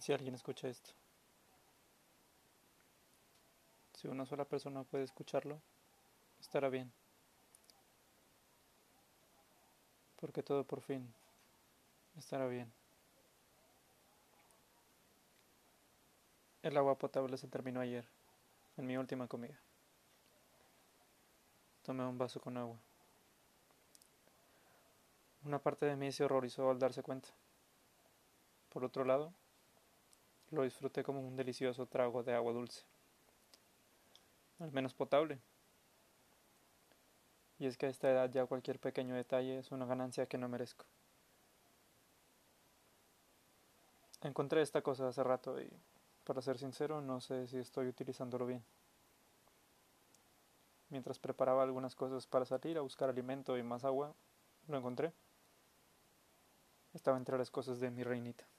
Si alguien escucha esto. Si una sola persona puede escucharlo, estará bien. Porque todo por fin estará bien. El agua potable se terminó ayer, en mi última comida. Tomé un vaso con agua. Una parte de mí se horrorizó al darse cuenta. Por otro lado, lo disfruté como un delicioso trago de agua dulce. Al menos potable. Y es que a esta edad ya cualquier pequeño detalle es una ganancia que no merezco. Encontré esta cosa hace rato y, para ser sincero, no sé si estoy utilizándolo bien. Mientras preparaba algunas cosas para salir a buscar alimento y más agua, lo encontré. Estaba entre las cosas de mi reinita.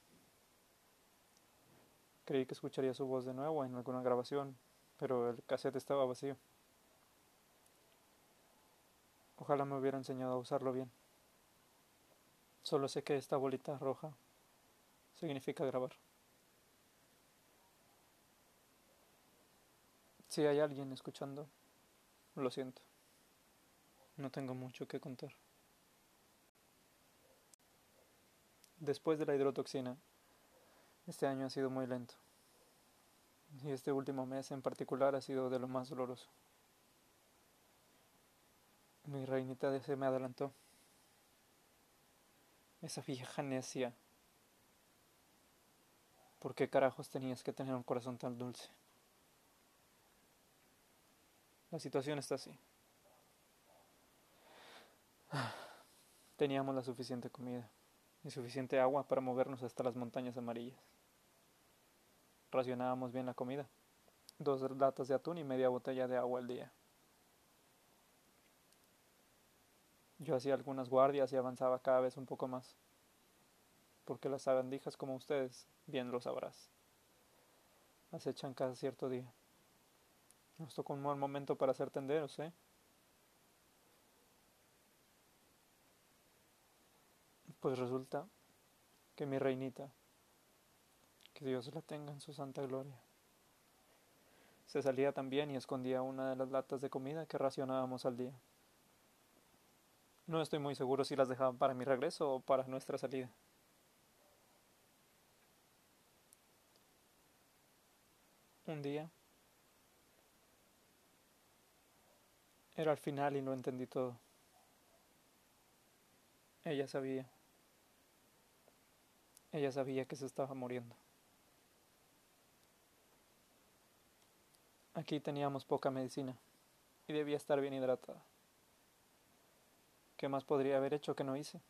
Creí que escucharía su voz de nuevo en alguna grabación, pero el cassette estaba vacío. Ojalá me hubiera enseñado a usarlo bien. Solo sé que esta bolita roja significa grabar. Si hay alguien escuchando, lo siento. No tengo mucho que contar. Después de la hidrotoxina, este año ha sido muy lento. Y este último mes en particular ha sido de lo más doloroso. Mi reinita se me adelantó. Esa vieja necia. ¿Por qué carajos tenías que tener un corazón tan dulce? La situación está así. Teníamos la suficiente comida y suficiente agua para movernos hasta las montañas amarillas. Racionábamos bien la comida, dos latas de atún y media botella de agua al día. Yo hacía algunas guardias y avanzaba cada vez un poco más, porque las sabandijas como ustedes bien lo sabrás. Acechan cada cierto día. Nos tocó un buen momento para hacer tenderos, ¿eh? Pues resulta que mi reinita, que Dios la tenga en su santa gloria, se salía también y escondía una de las latas de comida que racionábamos al día. No estoy muy seguro si las dejaban para mi regreso o para nuestra salida. Un día Era al final y lo entendí todo. Ella sabía. Ella sabía que se estaba muriendo. Aquí teníamos poca medicina y debía estar bien hidratada. ¿Qué más podría haber hecho que no hice?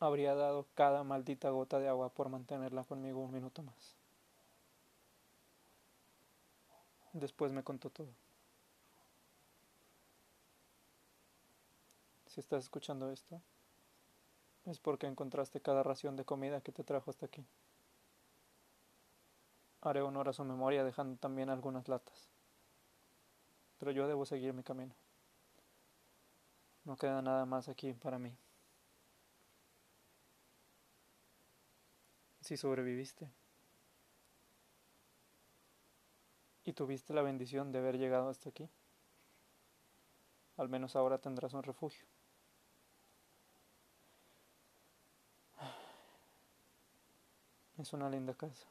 Habría dado cada maldita gota de agua por mantenerla conmigo un minuto más. Después me contó todo. Si estás escuchando esto, es porque encontraste cada ración de comida que te trajo hasta aquí. Haré honor a su memoria dejando también algunas latas. Pero yo debo seguir mi camino. No queda nada más aquí para mí. Si sobreviviste y tuviste la bendición de haber llegado hasta aquí, al menos ahora tendrás un refugio. Es una linda casa.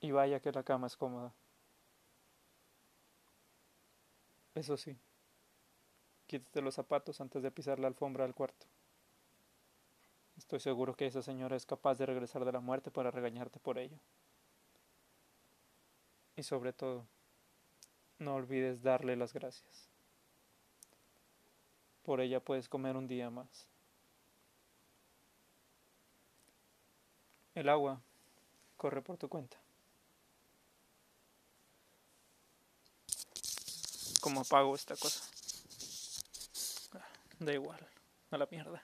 Y vaya que la cama es cómoda. Eso sí, quítate los zapatos antes de pisar la alfombra del cuarto. Estoy seguro que esa señora es capaz de regresar de la muerte para regañarte por ello. Y sobre todo, no olvides darle las gracias. Por ella puedes comer un día más. El agua corre por tu cuenta. ¿Cómo apago esta cosa? Ah, da igual, a la mierda.